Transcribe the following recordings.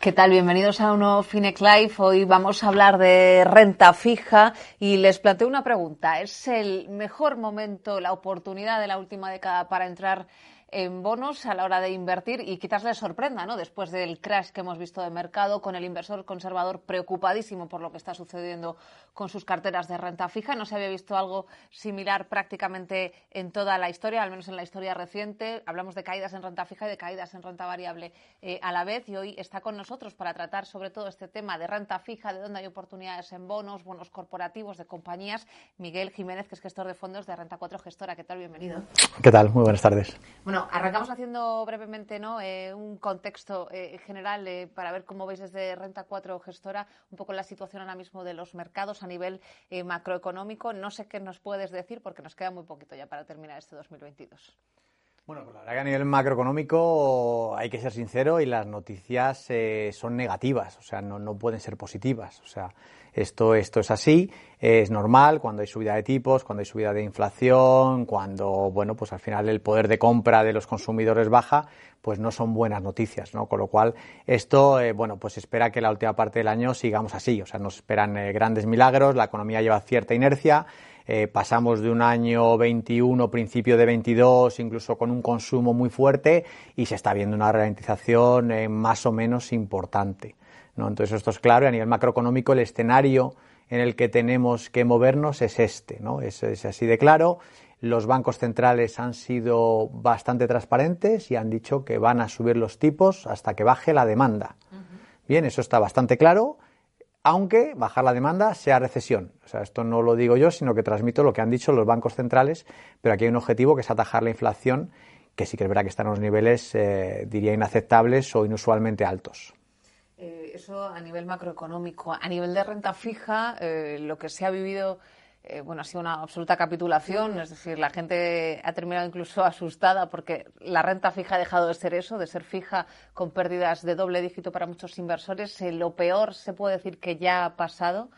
¿Qué tal? Bienvenidos a uno Finec Live. Hoy vamos a hablar de renta fija y les planteo una pregunta. ¿Es el mejor momento, la oportunidad de la última década para entrar en bonos a la hora de invertir y quizás les sorprenda, ¿no? Después del crash que hemos visto de mercado, con el inversor conservador preocupadísimo por lo que está sucediendo con sus carteras de renta fija. No se había visto algo similar prácticamente en toda la historia, al menos en la historia reciente. Hablamos de caídas en renta fija y de caídas en renta variable eh, a la vez y hoy está con nosotros para tratar sobre todo este tema de renta fija, de dónde hay oportunidades en bonos, bonos corporativos de compañías. Miguel Jiménez, que es gestor de fondos de Renta 4 Gestora. ¿Qué tal? Bienvenido. ¿Qué tal? Muy buenas tardes. Bueno, arrancamos haciendo brevemente ¿no? Eh, un contexto eh, general eh, para ver cómo veis desde Renta 4 Gestora un poco la situación ahora mismo de los mercados a nivel macroeconómico. No sé qué nos puedes decir porque nos queda muy poquito ya para terminar este 2022. Bueno, pues la verdad que a nivel macroeconómico hay que ser sincero y las noticias son negativas, o sea, no, no pueden ser positivas. O sea, esto, esto es así, es normal cuando hay subida de tipos, cuando hay subida de inflación, cuando, bueno, pues al final el poder de compra de los consumidores baja, pues no son buenas noticias, ¿no? Con lo cual, esto, eh, bueno, pues espera que la última parte del año sigamos así, o sea, nos esperan eh, grandes milagros, la economía lleva cierta inercia, eh, pasamos de un año 21, principio de 22, incluso con un consumo muy fuerte y se está viendo una ralentización más o menos importante. Entonces esto es claro y a nivel macroeconómico el escenario en el que tenemos que movernos es este, ¿no? Es, así de claro. Los bancos centrales han sido bastante transparentes y han dicho que van a subir los tipos hasta que baje la demanda. Bien, eso está bastante claro, aunque bajar la demanda sea recesión. O sea, esto no lo digo yo, sino que transmito lo que han dicho los bancos centrales, pero aquí hay un objetivo que es atajar la inflación, que sí que es verdad que está en unos niveles, eh, diría, inaceptables o inusualmente altos eso a nivel macroeconómico. A nivel de renta fija, eh, lo que se ha vivido eh, bueno, ha sido una absoluta capitulación, es decir, la gente ha terminado incluso asustada porque la renta fija ha dejado de ser eso, de ser fija con pérdidas de doble dígito para muchos inversores. Eh, lo peor se puede decir que ya ha pasado,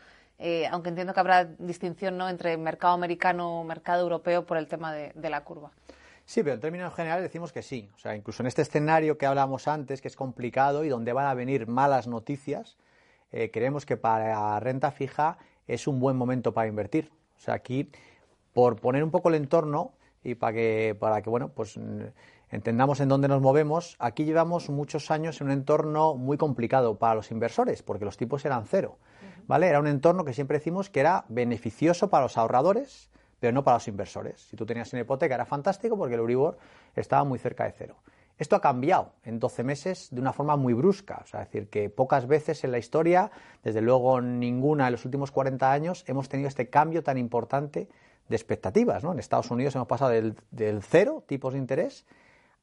aunque entiendo que habrá distinción ¿no? entre mercado americano o mercado europeo por el tema de la curva. Sí, pero en términos generales decimos que sí. O sea, incluso en este escenario que hablábamos antes, que es complicado y donde van a venir malas noticias, eh, creemos que para renta fija es un buen momento para invertir. O sea, aquí, por poner un poco el entorno y para que, para que bueno, pues entendamos en dónde nos movemos, aquí llevamos muchos años en un entorno muy complicado para los inversores, porque los tipos eran cero. ¿Vale? Era un entorno que siempre decimos que era beneficioso para los ahorradores, pero no para los inversores. Si tú tenías una hipoteca era fantástico porque el Euribor estaba muy cerca de cero. Esto ha cambiado en 12 meses de una forma muy brusca, es decir, que pocas veces en la historia, desde luego ninguna en los últimos 40 años, hemos tenido este cambio tan importante de expectativas. ¿no? En Estados Unidos hemos pasado del, cero tipos de interés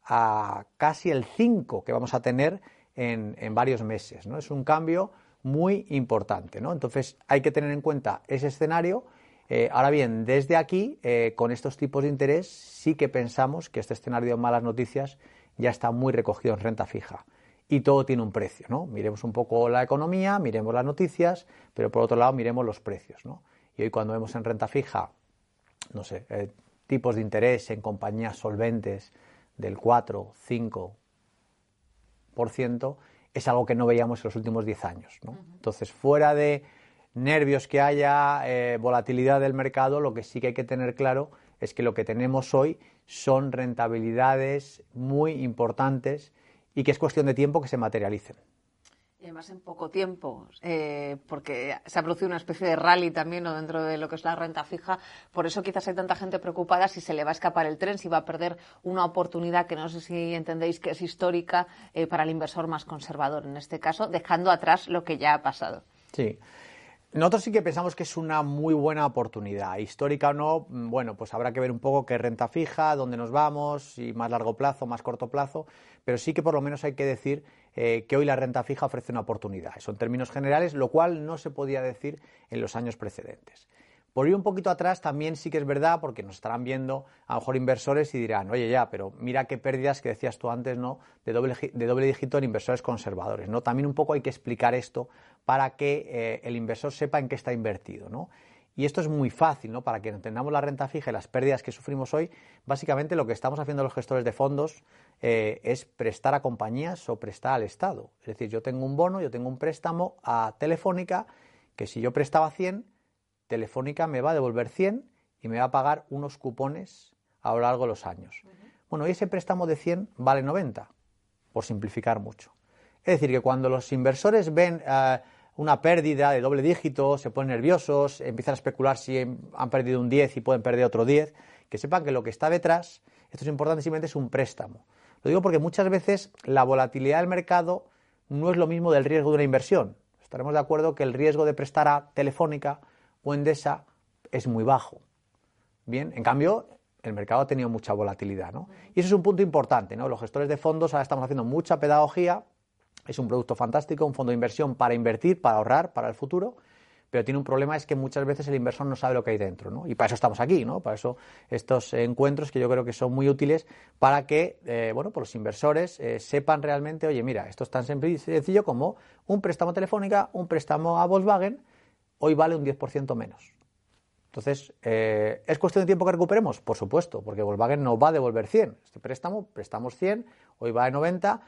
a casi el 5 que vamos a tener en, en, varios meses. ¿no? Es un cambio muy importante. ¿no? Entonces hay que tener en cuenta ese escenario eh, ahora bien, desde aquí, eh, con estos tipos de interés, sí que pensamos que este escenario de malas noticias ya está muy recogido en renta fija. Y todo tiene un precio, ¿no? Miremos un poco la economía, miremos las noticias, pero por otro lado miremos los precios, ¿no? Y hoy cuando vemos en renta fija, no sé, eh, tipos de interés en compañías solventes del 4, 5%, es algo que no veíamos en los últimos 10 años, ¿no? Entonces, fuera de nervios que haya, eh, volatilidad del mercado, lo que sí que hay que tener claro es que lo que tenemos hoy son rentabilidades muy importantes y que es cuestión de tiempo que se materialicen. Y además en poco tiempo, eh, porque se ha producido una especie de rally también dentro de lo que es la renta fija. Por eso quizás hay tanta gente preocupada si se le va a escapar el tren, si va a perder una oportunidad que no sé si entendéis que es histórica eh, para el inversor más conservador, en este caso, dejando atrás lo que ya ha pasado. Sí. Nosotros sí que pensamos que es una muy buena oportunidad. Histórica o no, mm, bueno, pues habrá que ver un poco qué renta fija, dónde nos vamos, si más largo plazo, más corto plazo, pero sí que por lo menos hay que decir eh, que hoy la renta fija ofrece una oportunidad. Eso en términos generales, lo cual no se podía decir en los años precedentes. Por ir un poquito atrás, también sí que es verdad, porque nos estarán viendo a lo mejor inversores y dirán, oye, ya, pero mira qué pérdidas que decías tú antes, ¿no? De doble, de doble dígito en inversores conservadores, ¿no? También un poco hay que explicar esto para que eh, el inversor sepa en qué está invertido, ¿no? Y esto es muy fácil, ¿no? Para que entendamos la renta fija y las pérdidas que sufrimos hoy, básicamente lo que estamos haciendo los gestores de fondos eh, es prestar a compañías o prestar al Estado. Es decir, yo tengo un bono, yo tengo un préstamo a Telefónica, que si yo prestaba 100, Telefónica me va a devolver 100 y me va a pagar unos cupones a lo largo de los años. Bueno, y ese préstamo de 100 vale 90, por simplificar mucho. Es decir, que cuando los inversores ven eh, una pérdida de doble dígito, se ponen nerviosos, empiezan a especular si han perdido un 10 y pueden perder otro 10, que sepan que lo que está detrás, esto es importante, simplemente es un préstamo. Lo digo porque muchas veces la volatilidad del mercado no es lo mismo del riesgo de una inversión. Estaremos de acuerdo que el riesgo de prestar a Telefónica o Endesa es muy bajo. Bien, en cambio, el mercado ha tenido mucha volatilidad, ¿no? Y eso es un punto importante, ¿no? Los gestores de fondos ahora estamos haciendo mucha pedagogía. Es un producto fantástico, un fondo de inversión para invertir, para ahorrar, para el futuro pero tiene un problema es que muchas veces el inversor no sabe lo que hay dentro, ¿no? Y para eso estamos aquí, ¿no? Para eso estos encuentros que yo creo que son muy útiles para que, eh, bueno, pues los inversores eh, sepan realmente, oye, mira, esto es tan sencillo como un préstamo telefónica, un préstamo a Volkswagen, hoy vale un 10% menos. Entonces, eh, ¿es cuestión de tiempo que recuperemos? Por supuesto, porque Volkswagen no va a devolver 100. Este préstamo, prestamos 100, hoy va de 90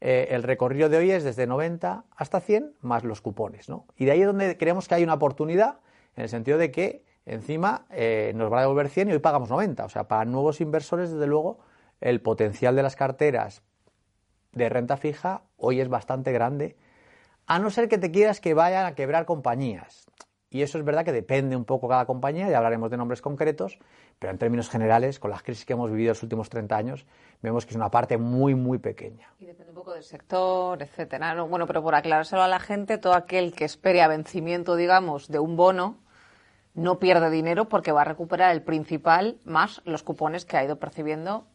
eh, el recorrido de hoy es desde 90 hasta 100 más los cupones. ¿no? Y de ahí es donde creemos que hay una oportunidad, en el sentido de que encima eh, nos va a devolver 100 y hoy pagamos 90. O sea, para nuevos inversores, desde luego, el potencial de las carteras de renta fija hoy es bastante grande, a no ser que te quieras que vayan a quebrar compañías. Y eso es verdad que depende un poco cada compañía, ya hablaremos de nombres concretos, pero en términos generales, con las crisis que hemos vivido los últimos 30 años, vemos que es una parte muy, muy pequeña. Y depende un poco del sector, etcétera. bueno, pero por aclarárselo a la gente, todo aquel que espere a vencimiento, digamos, de un bono, no pierde dinero porque va a recuperar el principal más los cupones que ha ido percibiendo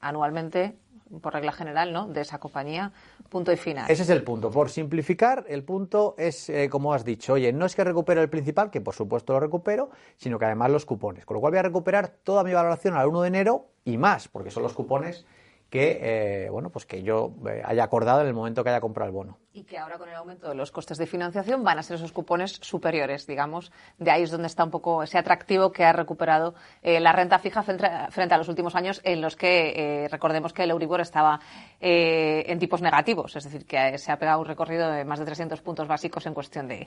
anualmente por regla general, ¿no? De esa compañía, punto y final. Ese es el punto. Por simplificar, el punto es, eh, como has dicho, oye, no es que recupero el principal, que por supuesto lo recupero, sino que además los cupones. Con lo cual voy a recuperar toda mi valoración al 1 de enero y más, porque son los cupones que, eh, bueno, pues que yo eh, haya acordado en el momento que haya comprado el bono. Y que ahora con el aumento de los costes de financiación van a ser esos cupones superiores, digamos. De ahí es donde está un poco ese atractivo que ha recuperado eh, la renta fija frente, a los últimos años en los que recordemos que el Euribor estaba en tipos negativos, es decir, que se ha pegado un recorrido de más de 300 puntos básicos en cuestión de,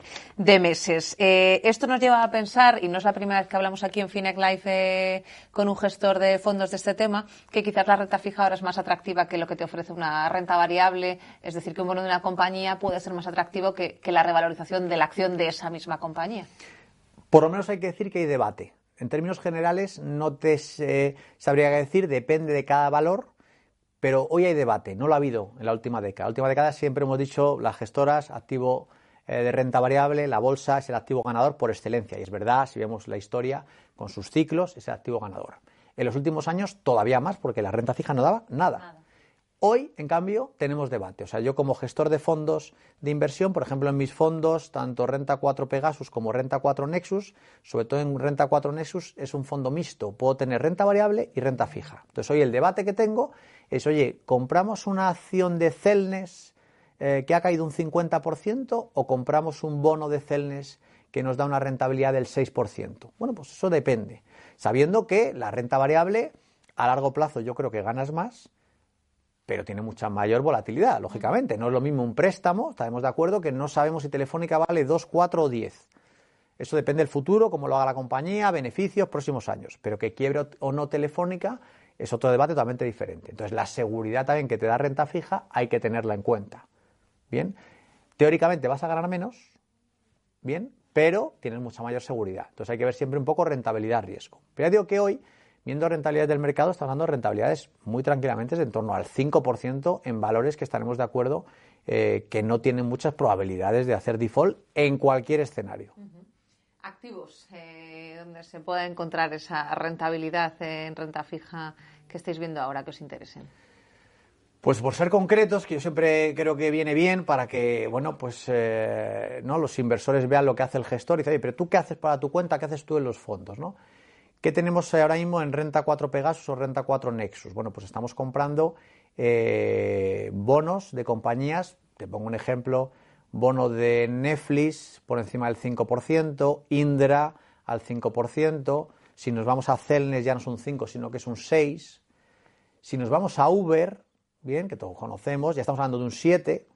meses. esto nos lleva a pensar, y no es la primera vez que hablamos aquí en Finec Life con un gestor de fondos de este tema, que quizás la renta fija ahora es más atractiva que lo que te ofrece una renta variable, es decir, que un bono de una compañía puede ser más atractivo que, la revalorización de la acción de esa misma compañía. Por lo menos hay que decir que hay debate. En términos generales, no te sabría qué decir, depende de cada valor, pero hoy hay debate, no lo ha habido en la última década. En la última década siempre hemos dicho las gestoras, activo eh, de renta variable, la bolsa es el activo ganador por excelencia. Y es verdad, si vemos la historia con sus ciclos, es el activo ganador. En los últimos años todavía más porque la renta fija no daba nada. Hoy, en cambio, tenemos debate. O sea, yo como gestor de fondos de inversión, por ejemplo, en mis fondos, tanto Renta 4 Pegasus como Renta 4 Nexus, sobre todo en Renta 4 Nexus, es un fondo mixto. Puedo tener renta variable y renta fija. Entonces, hoy el debate que tengo es, oye, ¿compramos una acción de Celnes eh, que ha caído un 50% o compramos un bono de Celnes que nos da una rentabilidad del 6%? Bueno, pues eso depende sabiendo que la renta variable a largo plazo yo creo que ganas más, pero tiene mucha mayor volatilidad, lógicamente. No es lo mismo un préstamo, estaremos de acuerdo que no sabemos si Telefónica vale 2, 4 o 10. Eso depende del futuro, cómo lo haga la compañía, beneficios, próximos años. Pero que quiebre o no Telefónica es otro debate totalmente diferente. Entonces, la seguridad también que te da renta fija hay que tenerla en cuenta. Bien, teóricamente vas a ganar menos, bien, pero tienes mucha mayor seguridad. Entonces hay que ver siempre un poco rentabilidad-riesgo. Pero ya digo que hoy, viendo rentabilidades del mercado, está hablando de rentabilidades muy tranquilamente de en torno al 5% en valores que estaremos de acuerdo eh, que no tienen muchas probabilidades de hacer default en cualquier escenario. Activos, eh, donde se pueda encontrar esa rentabilidad en renta fija que estéis viendo ahora que os interesen. Pues por ser concretos, que yo siempre creo que viene bien para que, bueno, pues eh, ¿no? los inversores vean lo que hace el gestor y dicen, pero tú qué haces para tu cuenta, qué haces tú en los fondos, ¿no? ¿Qué tenemos ahora mismo en Renta 4 Pegasus o Renta 4 Nexus? Bueno, pues estamos comprando eh, bonos de compañías, te pongo un ejemplo, bono de Netflix por encima del 5%, Indra al 5%, si nos vamos a Celnes ya no es un 5, sino que es un 6, si nos vamos a Uber, bien, que todos conocemos, ya estamos hablando de un 7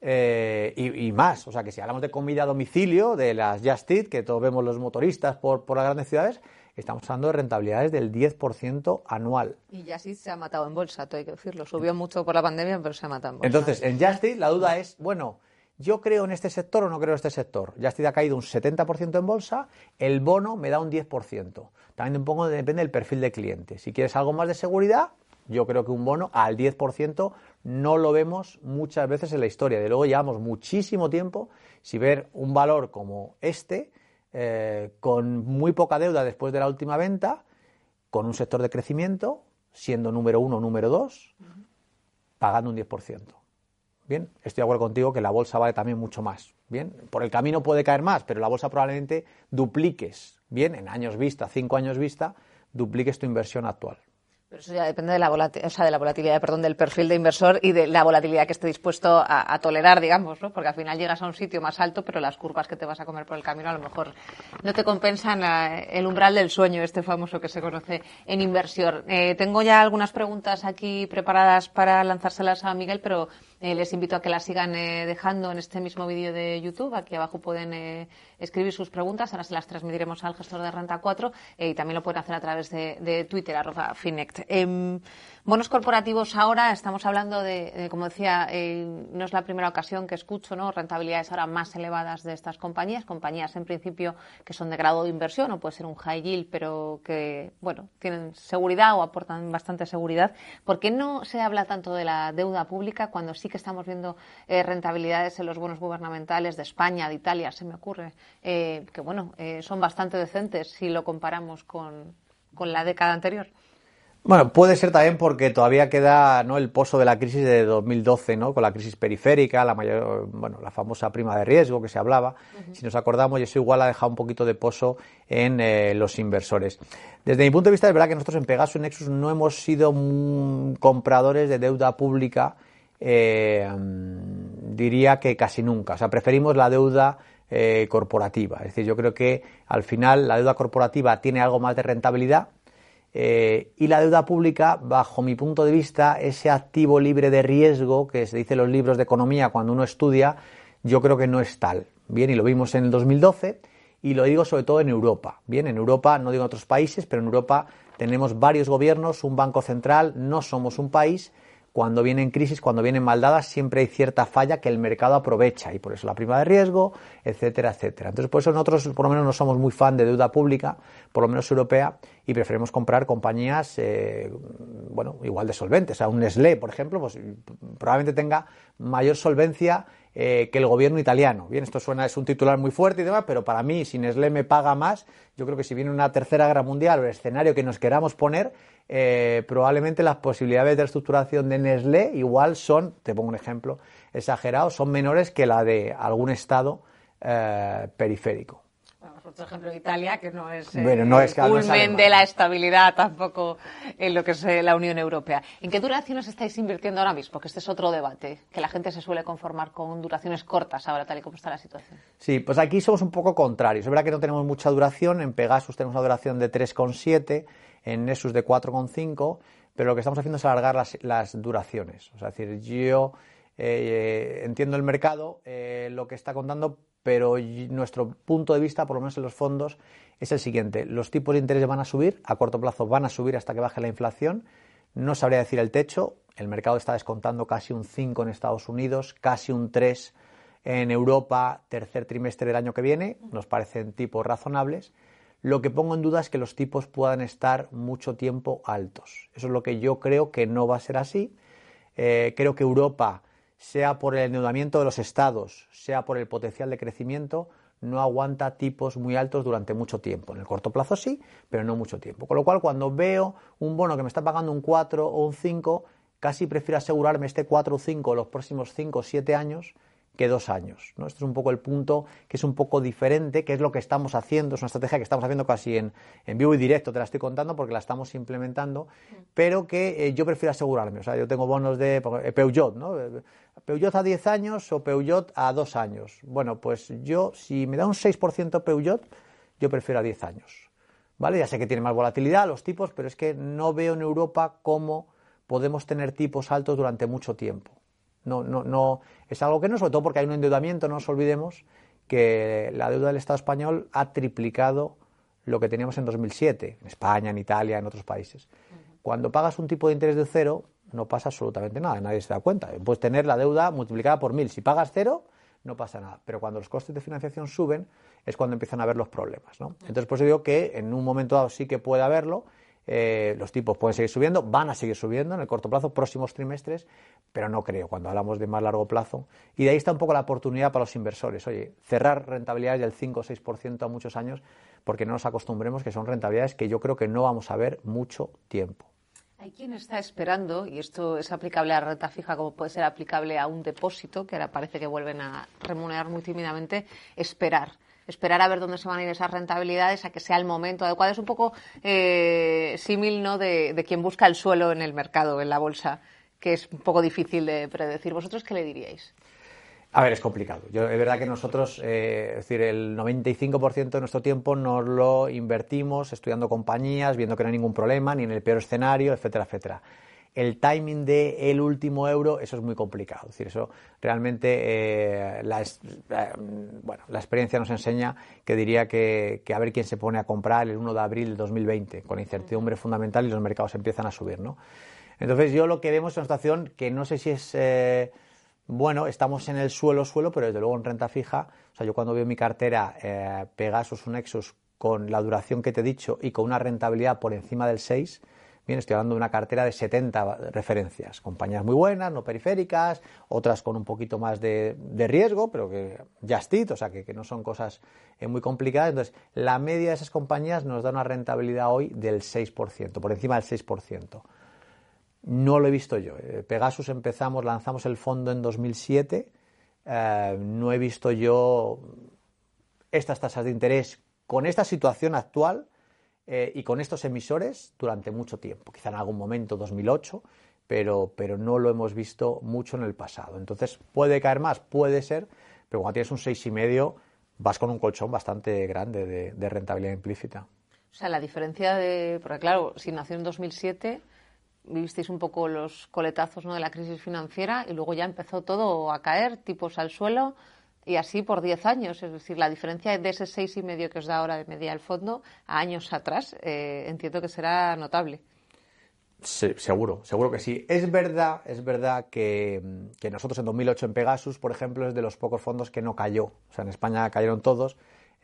eh, y, más. O sea, que si hablamos de comida a domicilio, de las Just Eat, que todos vemos los motoristas por, por las grandes ciudades, estamos hablando de rentabilidades del 10% anual. Y Just Eat se ha matado en bolsa, todo hay que decirlo. Subió mucho por la pandemia, pero se ha matado en bolsa. Entonces, en Just Eat la duda es, bueno, ¿yo creo en este sector o no creo en este sector? Just Eat ha caído un 70% en bolsa, el bono me da un 10%. También un poco depende del perfil de cliente. Si quieres algo más de seguridad, yo creo que un bono al 10% no lo vemos muchas veces en la historia. De luego llevamos muchísimo tiempo si ver un valor como este, eh, con muy poca deuda después de la última venta, con un sector de crecimiento, siendo número uno o número dos, pagando un 10%. Bien, estoy de acuerdo contigo que la bolsa vale también mucho más. Bien, por el camino puede caer más, pero la bolsa probablemente dupliques, bien, en años vista, cinco años vista, dupliques tu inversión actual. Pero eso ya depende de la, volatilidad, o sea, de la volatilidad, perdón, del perfil de inversor y de la volatilidad que esté dispuesto a, tolerar, digamos, ¿no? Porque al final llegas a un sitio más alto, pero las curvas que te vas a comer por el camino a lo mejor no te compensan el umbral del sueño, este famoso que se conoce en inversión. Eh, tengo ya algunas preguntas aquí preparadas para lanzárselas a Miguel, pero eh, les invito a que las sigan eh, dejando en este mismo vídeo de YouTube. Aquí abajo pueden eh, escribir sus preguntas. Ahora se las transmitiremos al gestor de Renta 4 y también lo pueden hacer a través de, Twitter, arroba Finect. Em, Bonos corporativos ahora, estamos hablando de, como decía, no es la primera ocasión que escucho, ¿no? Rentabilidades ahora más elevadas de estas compañías, compañías en principio que son de grado de inversión o puede ser un high yield, pero que, bueno, tienen seguridad o aportan bastante seguridad. ¿Por qué no se habla tanto de la deuda pública cuando sí que estamos viendo eh, rentabilidades en los bonos gubernamentales de España, de Italia, se me ocurre, eh, que, bueno, son bastante decentes si lo comparamos con la década anterior? Bueno, puede ser también porque todavía queda ¿no? el pozo de la crisis de 2012, ¿no? con la crisis periférica, la mayor, bueno, la famosa prima de riesgo que se hablaba. Si nos acordamos, eso igual ha dejado un poquito de pozo en eh, los inversores. Desde mi punto de vista, es verdad que nosotros en Pegasus Nexus no hemos sido compradores de deuda pública, eh, diría que casi nunca. O sea, preferimos la deuda eh, corporativa. Es decir, yo creo que al final la deuda corporativa tiene algo más de rentabilidad eh, y la deuda pública, bajo mi punto de vista, ese activo libre de riesgo que se dice en los libros de economía cuando uno estudia, yo creo que no es tal. Bien, y lo vimos en el 2012 y lo digo sobre todo en Europa. Bien, en Europa, no digo en otros países, pero en Europa tenemos varios gobiernos, un banco central, no somos un país cuando vienen crisis, cuando vienen maldadas, siempre hay cierta falla que el mercado aprovecha y por eso la prima de riesgo, etcétera, etcétera. Entonces, por eso nosotros por lo menos no somos muy fan de deuda pública, por lo menos europea, y preferimos comprar compañías, eh, bueno, igual de solventes. O sea, un Nestlé, por ejemplo, pues probablemente tenga mayor solvencia eh, que el gobierno italiano. Bien, esto suena, es un titular muy fuerte y demás, pero para mí, si Nestlé me paga más, yo creo que si viene una tercera guerra mundial o el escenario que nos queramos poner, eh, probablemente las posibilidades de reestructuración de Nestlé igual son, te pongo un ejemplo exagerado, son menores que la de algún estado eh, periférico por ejemplo, Italia, que no es, el culmen de la estabilidad tampoco en lo que es eh, la Unión Europea. ¿En qué duraciones estáis invirtiendo ahora mismo? Que este es otro debate, que la gente se suele conformar con duraciones cortas ahora, tal y como está la situación. Sí, pues aquí somos un poco contrarios. Es verdad que no tenemos mucha duración. En Pegasus tenemos una duración de 3,7, en Nessus de 4,5, pero lo que estamos haciendo es alargar las, duraciones. O sea, es decir, yo eh, entiendo el mercado, eh, lo que está contando, pero nuestro punto de vista, por lo menos en los fondos, es el siguiente. Los tipos de interés van a subir, a corto plazo van a subir hasta que baje la inflación. No sabría decir el techo. El mercado está descontando casi un 5 en Estados Unidos, casi un 3 en Europa, tercer trimestre del año que viene. Nos parecen tipos razonables. Lo que pongo en duda es que los tipos puedan estar mucho tiempo altos. Eso es lo que yo creo que no va a ser así. Eh, creo que Europa sea por el endeudamiento de los estados, sea por el potencial de crecimiento, no aguanta tipos muy altos durante mucho tiempo. En el corto plazo sí, pero no mucho tiempo. Con lo cual, cuando veo un bono que me está pagando un 4 o un 5, casi prefiero asegurarme este 4 o 5 los próximos 5 o 7 años que dos años. ¿no? Este es un poco el punto que es un poco diferente, que es lo que estamos haciendo, es una estrategia que estamos haciendo casi en, en vivo y directo, te la estoy contando porque la estamos implementando, pero que eh, yo prefiero asegurarme. O sea, yo tengo bonos de Peugeot, ¿no? Peugeot a 10 años o Peugeot a 2 años. Bueno, pues yo, si me da un 6% Peugeot, yo prefiero a 10 años. ¿Vale? Ya sé que tiene más volatilidad los tipos, pero es que no veo en Europa cómo podemos tener tipos altos durante mucho tiempo. No, no, no, es algo que no, sobre todo porque hay un endeudamiento, no nos olvidemos que la deuda del Estado español ha triplicado lo que teníamos en 2007, en España, en Italia, en otros países. Cuando pagas un tipo de interés de cero, no pasa absolutamente nada, nadie se da cuenta. Puedes tener la deuda multiplicada por mil. Si pagas cero, no pasa nada. Pero cuando los costes de financiación suben, es cuando empiezan a haber los problemas. ¿no? Entonces, por eso digo que en un momento dado sí que puede haberlo. Eh, los tipos pueden seguir subiendo, van a seguir subiendo en el corto plazo, próximos trimestres, pero no creo cuando hablamos de más largo plazo. Y de ahí está un poco la oportunidad para los inversores. Oye, cerrar rentabilidades del 5 o 6% a muchos años, porque no nos acostumbremos que son rentabilidades que yo creo que no vamos a ver mucho tiempo. Hay quien está esperando, y esto es aplicable a renta fija como puede ser aplicable a un depósito, que ahora parece que vuelven a remunerar muy tímidamente, esperar. Esperar a ver dónde se van a ir esas rentabilidades, a que sea el momento adecuado. Es un poco eh, símil ¿no? de, de quien busca el suelo en el mercado, en la bolsa, que es un poco difícil de predecir. ¿Vosotros qué le diríais? A ver, es complicado. Yo, es verdad que nosotros, eh, es decir, el 95% de nuestro tiempo nos lo invertimos estudiando compañías, viendo que no hay ningún problema, ni en el peor escenario, etcétera, etcétera. El timing del el último euro, eso es muy complicado. Es decir, eso realmente eh, la, eh, bueno, la experiencia nos enseña que diría que, que, a ver quién se pone a comprar el 1 de abril de 2020, con incertidumbre fundamental y los mercados empiezan a subir, ¿no? Entonces, yo lo que vemos es una situación que no sé si es bueno, estamos en el suelo, suelo, pero desde luego en renta fija. O sea, yo cuando veo mi cartera eh, Pegasus, un Nexus, con la duración que te he dicho y con una rentabilidad por encima del 6, bien, estoy hablando de una cartera de 70 referencias. Compañías muy buenas, no periféricas, otras con un poquito más de, riesgo, pero que just it, o sea, que, no son cosas eh, muy complicadas. Entonces, la media de esas compañías nos da una rentabilidad hoy del 6%, por encima del 6%. No lo he visto yo. Eh, Pegasus empezamos, lanzamos el fondo en 2007. Eh, no he visto yo estas tasas de interés con esta situación actual eh, y con estos emisores durante mucho tiempo. Quizá en algún momento, 2008, pero, pero no lo hemos visto mucho en el pasado. Entonces, ¿puede caer más? Puede ser, pero cuando tienes un 6,5 vas con un colchón bastante grande de, de rentabilidad implícita. O sea, la diferencia de... Porque claro, si nació en 2007 vivisteis un poco los coletazos ¿no? de la crisis financiera y luego ya empezó todo a caer, tipos al suelo y así por 10 años. Es decir, la diferencia de ese seis y medio que os da ahora de media al fondo a años atrás, eh, entiendo que será notable. Seguro, seguro que sí. Es verdad, es verdad que, que, nosotros en 2008 en Pegasus, por ejemplo, es de los pocos fondos que no cayó. O sea, en España cayeron todos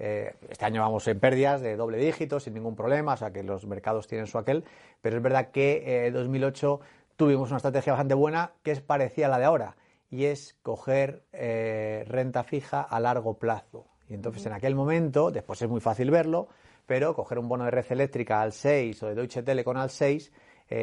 eh, este año vamos en pérdidas de doble dígito sin ningún problema, o sea que los mercados tienen su aquel, pero es verdad que en eh, 2008 tuvimos una estrategia bastante buena que es parecida a la de ahora y es coger eh, renta fija a largo plazo. Y entonces en aquel momento, después es muy fácil verlo, pero coger un bono de red eléctrica al 6 o de Deutsche Telekom al 6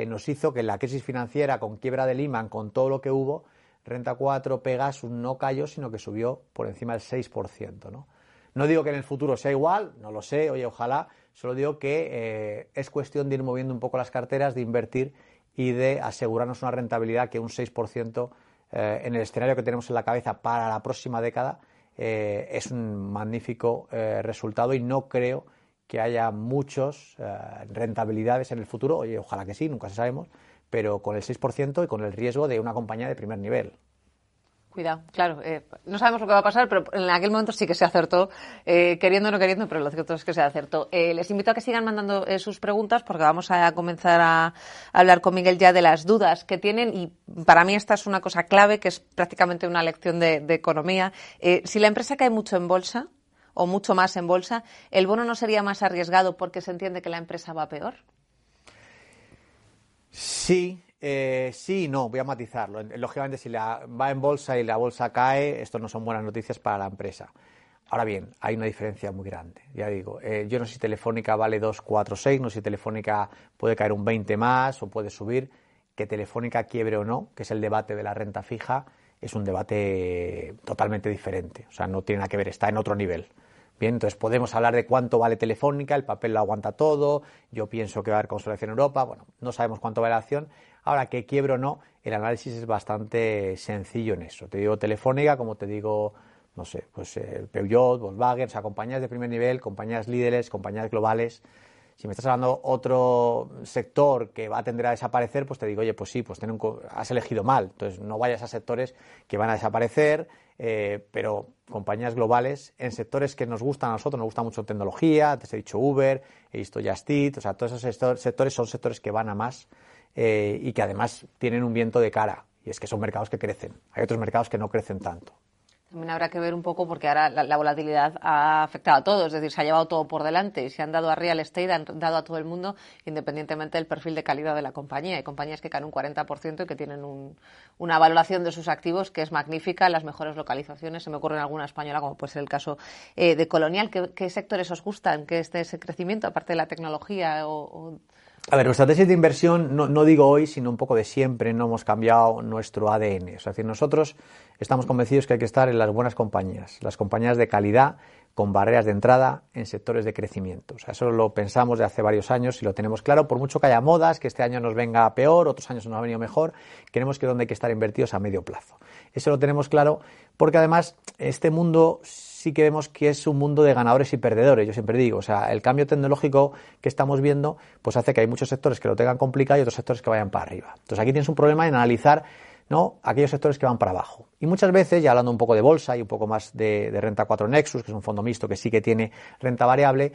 nos hizo que la crisis financiera con quiebra de Lehman, con todo lo que hubo, Renta 4, Pegasus no cayó, sino que subió por encima del 6%. ¿no? No digo que en el futuro sea igual, no lo sé, oye, ojalá, solo digo que eh, es cuestión de ir moviendo un poco las carteras, de invertir y de asegurarnos una rentabilidad que un 6% eh, en el escenario que tenemos en la cabeza para la próxima década eh, es un magnífico resultado y no creo que haya muchos rentabilidades en el futuro, oye, ojalá que sí, nunca sabemos, pero con el 6% y con el riesgo de una compañía de primer nivel. Cuidado, claro. Eh, no sabemos lo que va a pasar, pero en aquel momento sí que se acertó, eh, queriendo o no queriendo, pero lo cierto es que se acertó. Eh, les invito a que sigan mandando sus preguntas porque vamos a comenzar a, hablar con Miguel ya de las dudas que tienen y para mí esta es una cosa clave que es prácticamente una lección de, de economía. si la empresa cae mucho en bolsa o mucho más en bolsa, ¿el bono no sería más arriesgado porque se entiende que la empresa va peor? Sí, eh, sí y no, voy a matizarlo. Lógicamente, si la, va en bolsa y la bolsa cae, esto no son buenas noticias para la empresa. Ahora bien, hay una diferencia muy grande. Ya digo, eh, yo no sé si Telefónica vale 2, 4, 6, no sé si Telefónica puede caer un 20 más o puede subir. Que Telefónica quiebre o no, que es el debate de la renta fija, es un debate totalmente diferente. O sea, no tiene nada que ver, está en otro nivel. Bien, entonces podemos hablar de cuánto vale Telefónica, el papel lo aguanta todo, yo pienso que va a haber consolidación en Europa, bueno, no sabemos cuánto vale la acción. Ahora, que quiebro o no, el análisis es bastante sencillo en eso. Te digo Telefónica, como te digo, no sé, pues eh, Peugeot, Volkswagen, o sea, compañías de primer nivel, compañías líderes, compañías globales. Si me estás hablando otro sector que va a tender a desaparecer, pues te digo, oye, pues sí, pues has elegido mal. Entonces, no vayas a sectores que van a desaparecer, eh, pero compañías globales en sectores que nos gustan a nosotros, nos gusta mucho tecnología, te he dicho Uber, he visto Just o sea, todos esos sectores son sectores que van a más eh, y que además tienen un viento de cara, y es que son mercados que crecen. Hay otros mercados que no crecen tanto. También habrá que ver un poco porque ahora la, volatilidad ha afectado a todos, es decir, se ha llevado todo por delante y se han dado a real estate, han dado a todo el mundo, independientemente del perfil de calidad de la compañía. Hay compañías que caen un 40% y que tienen una valoración de sus activos que es magnífica las mejores localizaciones. Se me ocurre en alguna española, como puede ser el caso eh, de Colonial. ¿Qué, sectores os gustan que esté ese crecimiento, aparte de la tecnología o a ver, nuestra tesis de inversión, no, digo hoy, sino un poco de siempre, no hemos cambiado nuestro ADN. Es decir, nosotros estamos convencidos que hay que estar en las buenas compañías, las compañías de calidad, con barreras de entrada en sectores de crecimiento. O sea, eso lo pensamos de hace varios años y lo tenemos claro. Por mucho que haya modas, que este año nos venga peor, otros años nos ha venido mejor, queremos que donde hay que estar invertidos a medio plazo. Eso lo tenemos claro porque además este mundo sí que vemos que es un mundo de ganadores y perdedores, yo siempre digo, o sea, el cambio tecnológico que estamos viendo pues hace que hay muchos sectores que lo tengan complicado y otros sectores que vayan para arriba. Entonces aquí tienes un problema en analizar ¿no? aquellos sectores que van para abajo. Y muchas veces, ya hablando un poco de bolsa y un poco más de, de renta 4 Nexus, que es un fondo mixto que sí que tiene renta variable,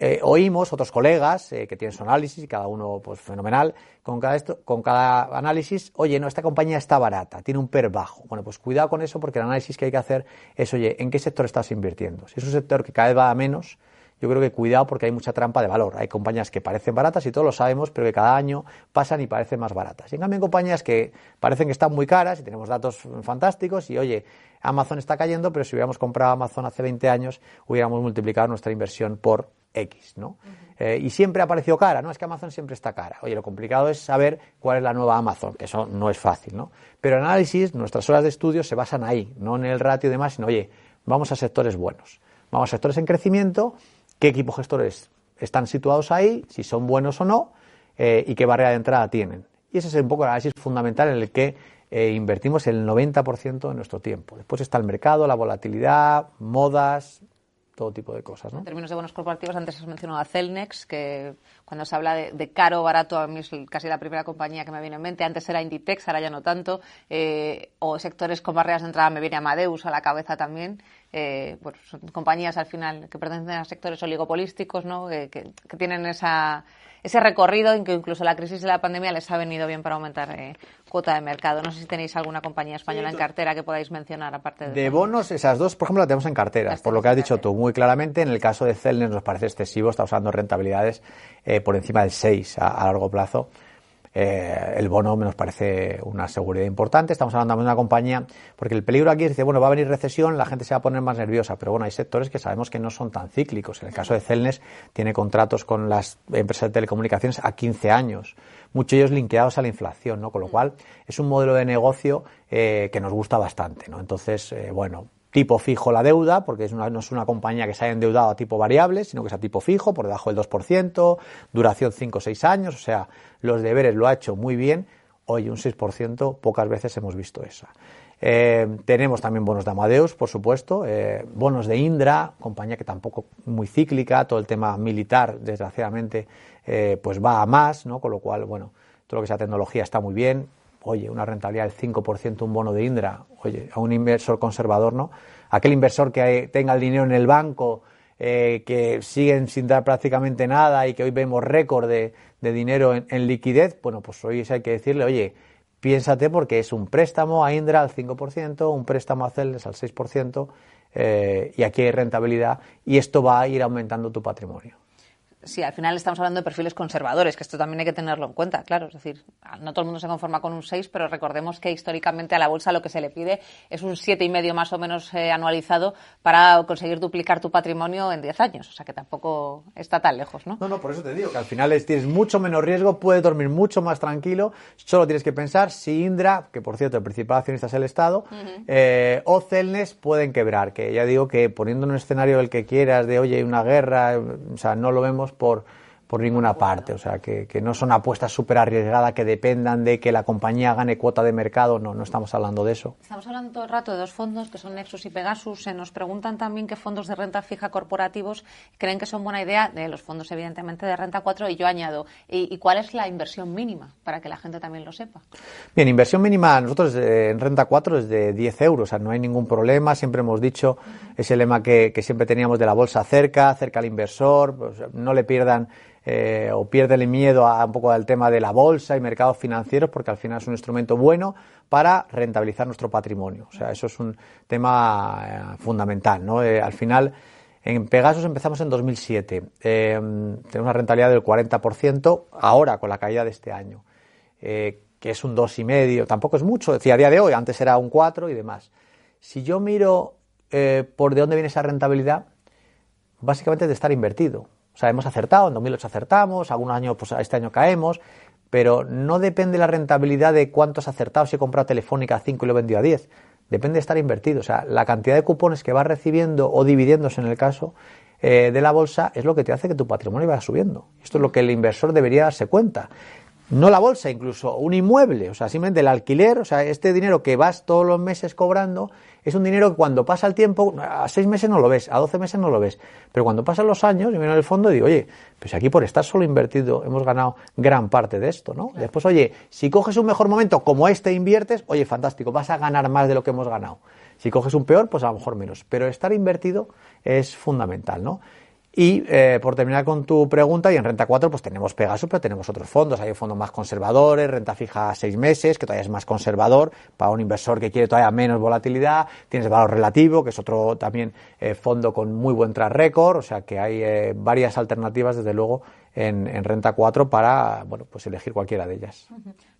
eh, oímos otros colegas eh, que tienen su análisis, y cada uno pues fenomenal, con cada, esto, con cada análisis, oye, no, esta compañía está barata, tiene un PER bajo. Bueno, pues cuidado con eso porque el análisis que hay que hacer es, oye, ¿en qué sector estás invirtiendo? Si es un sector que cada vez va a menos, yo creo que cuidado porque hay mucha trampa de valor. Hay compañías que parecen baratas y todos lo sabemos, pero que cada año pasan y parecen más baratas. Y en cambio compañías que parecen que están muy caras y tenemos datos fantásticos y oye, Amazon está cayendo, pero si hubiéramos comprado Amazon hace 20 años, hubiéramos multiplicado nuestra inversión por X, ¿no? Eh, y siempre ha parecido cara, ¿no? Es que Amazon siempre está cara. Oye, lo complicado es saber cuál es la nueva Amazon, que eso no es fácil, ¿no? Pero el análisis, nuestras horas de estudio se basan ahí, no en el ratio y demás, sino, oye, vamos a sectores buenos. Vamos a sectores en crecimiento, qué equipos gestores están situados ahí, si son buenos o no, eh, y qué barrera de entrada tienen. Y ese es un poco el análisis fundamental en el que eh, invertimos el 90% de nuestro tiempo. Después está el mercado, la volatilidad, modas, todo tipo de cosas. ¿no? En términos de bonos corporativos, antes has mencionado a Celnex, que cuando se habla de, caro o barato, a mí es casi la primera compañía que me viene en mente. Antes era Inditex, ahora ya no tanto. Eh, o sectores con barreras de entrada, me viene Amadeus a la cabeza también. Eh, son compañías al final que pertenecen a sectores oligopolísticos, ¿no? que tienen esa ese recorrido en que incluso la crisis de la pandemia les ha venido bien para aumentar eh, cuota de mercado. No sé si tenéis alguna compañía española en cartera que podáis mencionar aparte de... De bonos, esas dos, por ejemplo, las tenemos en cartera, por lo que has dicho tú muy claramente. En el caso de Celnes nos parece excesivo, está usando rentabilidades eh, por encima del 6 a largo plazo. Eh, el bono nos parece una seguridad importante. Estamos hablando de una compañía, porque el peligro aquí es decir, bueno, va a venir recesión, la gente se va a poner más nerviosa, pero bueno, hay sectores que sabemos que no son tan cíclicos. En el caso de Celnes, tiene contratos con las empresas de telecomunicaciones a 15 años, muchos de ellos linkeados a la inflación, ¿no? Con lo cual, es un modelo de negocio eh, que nos gusta bastante, ¿no? Entonces, eh, bueno, tipo fijo la deuda, porque no es una compañía que se haya endeudado a tipo variable, sino que es a tipo fijo, por debajo del 2%, duración 5 o 6 años, o sea, los deberes lo ha hecho muy bien. Hoy un 6%, pocas veces hemos visto esa. Eh, tenemos también bonos de Amadeus, por supuesto, eh, bonos de Indra, compañía que tampoco muy cíclica, todo el tema militar, desgraciadamente, eh, pues va a más, ¿no? Con lo cual, bueno, todo lo que sea tecnología está muy bien oye, una rentabilidad del 5% un bono de Indra, oye, a un inversor conservador, ¿no? Aquel inversor que tenga el dinero en el banco, eh, que siguen sin dar prácticamente nada y que hoy vemos récord de, dinero en, liquidez, bueno, pues hoy hay que decirle, oye, piénsate porque es un préstamo a Indra al 5%, un préstamo a Celes al 6%, eh, y aquí hay rentabilidad y esto va a ir aumentando tu patrimonio sí, al final estamos hablando de perfiles conservadores, que esto también hay que tenerlo en cuenta, claro. Es decir, no todo el mundo se conforma con un 6, pero recordemos que históricamente a la bolsa lo que se le pide es un siete y medio más o menos eh, anualizado para conseguir duplicar tu patrimonio en 10 años. O sea que tampoco está tan lejos, ¿no? No, no, por eso te digo que al final tienes mucho menos riesgo, puedes dormir mucho más tranquilo. Solo tienes que pensar si Indra, que por cierto el principal accionista es el Estado, eh, o Celnes pueden quebrar. Que ya digo que poniendo un escenario el que quieras de, oye, una guerra, o sea, no lo vemos por, por ninguna parte. O sea, que, que no son apuestas súper arriesgadas que dependan de que la compañía gane cuota de mercado. No, no estamos hablando de eso. Estamos hablando todo el rato de dos fondos que son Nexus y Pegasus. Se nos preguntan también qué fondos de renta fija corporativos creen que son buena idea. De los fondos, evidentemente, de renta 4. Y yo añado, ¿y, y cuál es la inversión mínima? Para que la gente también lo sepa. Bien, inversión mínima nosotros eh, en renta 4 es de 10 euros. O sea, no hay ningún problema. Siempre hemos dicho ese lema que, que siempre teníamos de la bolsa cerca, cerca al inversor. Pues, no le pierdan eh, o pierde miedo a, un poco al tema de la bolsa y mercados financieros, porque al final es un instrumento bueno para rentabilizar nuestro patrimonio. O sea, eso es un tema eh, fundamental, ¿no? Eh, al final, en Pegasus empezamos en 2007. tenemos una rentabilidad del 40%, ahora con la caída de este año, que es un 2,5%, tampoco es mucho, decía a día de hoy, antes era un 4 y demás. Si yo miro por de dónde viene esa rentabilidad, básicamente de estar invertido. O sea, hemos acertado, en 2008 acertamos, algunos años, pues este año caemos, pero no depende la rentabilidad de cuántos acertados. Si he comprado Telefónica a 5 y lo he vendido a 10. Depende de estar invertido. O sea, la cantidad de cupones que vas recibiendo o dividiéndose en el caso eh, de la bolsa es lo que te hace que tu patrimonio vaya subiendo. Esto es lo que el inversor debería darse cuenta. No la bolsa, incluso un inmueble, o sea, simplemente el alquiler, o sea, este dinero que vas todos los meses cobrando es un dinero que cuando pasa el tiempo, a seis meses no lo ves, a doce meses no lo ves, pero cuando pasan los años, yo miro en el fondo y digo, oye, pues aquí por estar solo invertido hemos ganado gran parte de esto, ¿no? Después, oye, si coges un mejor momento como este inviertes, oye, fantástico, vas a ganar más de lo que hemos ganado. Si coges un peor, pues a lo mejor menos. Pero estar invertido es fundamental, ¿no? Y eh, por terminar con tu pregunta, y en renta 4 pues tenemos Pegasus, pero tenemos otros fondos. Hay fondos más conservadores, renta fija a seis meses, que todavía es más conservador para un inversor que quiere todavía menos volatilidad. Tienes valor relativo, que es otro también eh, fondo con muy buen track record. O sea que hay eh, varias alternativas, desde luego, en, en, renta 4 para bueno, pues elegir cualquiera de ellas.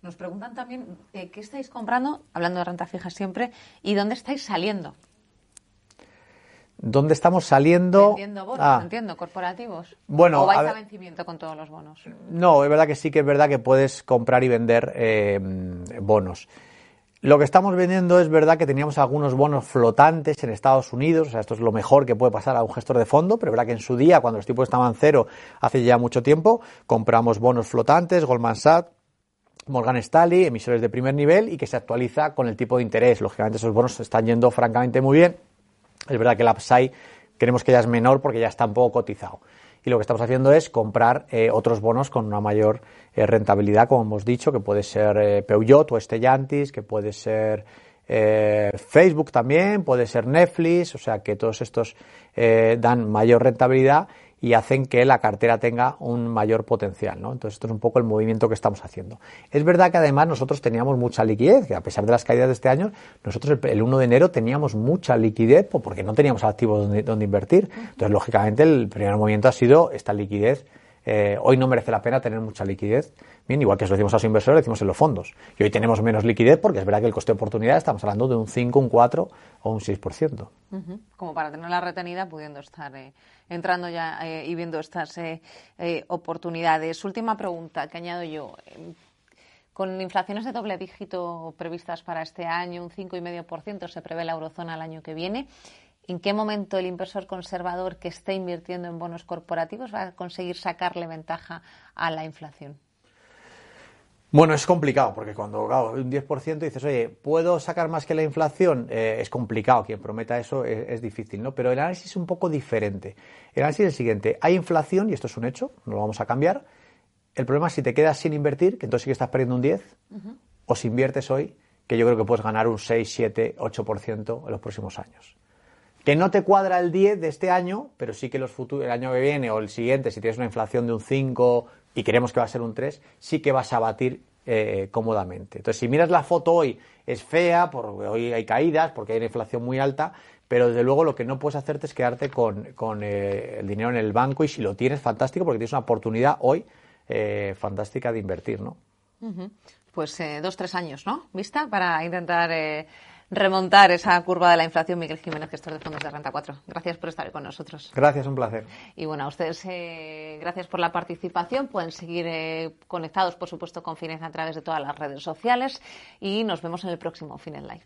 Nos preguntan también qué estáis comprando, hablando de renta fija siempre, y dónde estáis saliendo. ¿Dónde estamos saliendo? Vendiendo bonos, ah. entiendo, corporativos. Bueno, ¿O vais a, vencimiento con todos los bonos? No, es verdad que sí que es verdad que puedes comprar y vender eh, bonos. Lo que estamos vendiendo es verdad que teníamos algunos bonos flotantes en Estados Unidos, o sea, esto es lo mejor que puede pasar a un gestor de fondo, pero es verdad que en su día, cuando los tipos estaban cero, hace ya mucho tiempo, compramos bonos flotantes, Goldman Sachs, Morgan Stanley, emisores de primer nivel y que se actualiza con el tipo de interés. Lógicamente esos bonos están yendo francamente muy bien es verdad que el upside queremos que ya es menor porque ya está un poco cotizado. Y lo que estamos haciendo es comprar eh, otros bonos con una mayor eh, rentabilidad, como hemos dicho, que puede ser eh, Peugeot o Stellantis, que puede ser Facebook también, puede ser Netflix, o sea que todos estos dan mayor rentabilidad y hacen que la cartera tenga un mayor potencial. ¿no? Entonces, esto es un poco el movimiento que estamos haciendo. Es verdad que además nosotros teníamos mucha liquidez, que a pesar de las caídas de este año, nosotros el, 1 de enero teníamos mucha liquidez porque no teníamos activos donde, donde invertir. Entonces, lógicamente, el primer movimiento ha sido esta liquidez eh, hoy no merece la pena tener mucha liquidez. Bien, igual que eso decimos a los inversores, lo decimos en los fondos. Y hoy tenemos menos liquidez porque es verdad que el coste de oportunidad estamos hablando de un 5, un 4 o un 6%. Como para tenerla retenida pudiendo estar eh, entrando ya eh, y viendo estas oportunidades. Última pregunta que añado yo. Con inflaciones de doble dígito previstas para este año, un 5,5% se prevé la eurozona el año que viene. ¿En qué momento el inversor conservador que esté invirtiendo en bonos corporativos va a conseguir sacarle ventaja a la inflación? Bueno, es complicado, porque cuando un 10% dices, oye, ¿puedo sacar más que la inflación? Eh, es complicado, quien prometa eso es, difícil, ¿no? Pero el análisis es un poco diferente. El análisis es el siguiente, hay inflación, y esto es un hecho, no lo vamos a cambiar. El problema es si te quedas sin invertir, que entonces sí que estás perdiendo un 10, o si inviertes hoy, que yo creo que puedes ganar un 6, 7, 8% en los próximos años que no te cuadra el 10 de este año, pero sí que los futuros, el año que viene o el siguiente, si tienes una inflación de un 5 y queremos que va a ser un 3, sí que vas a batir eh, cómodamente. Entonces, si miras la foto hoy, es fea, porque hoy hay caídas, porque hay una inflación muy alta, pero desde luego lo que no puedes hacerte es quedarte con, eh, el dinero en el banco y si lo tienes, fantástico, porque tienes una oportunidad hoy eh, fantástica de invertir, ¿no? Pues dos, tres años, ¿no? Vista para intentar remontar esa curva de la inflación. Miguel Jiménez, gestor de fondos de Renta 4. Gracias por estar con nosotros. Gracias, un placer. Y bueno, a ustedes eh, gracias por la participación. Pueden seguir eh, conectados, por supuesto, con Fineza a través de todas las redes sociales y nos vemos en el próximo Fines Live.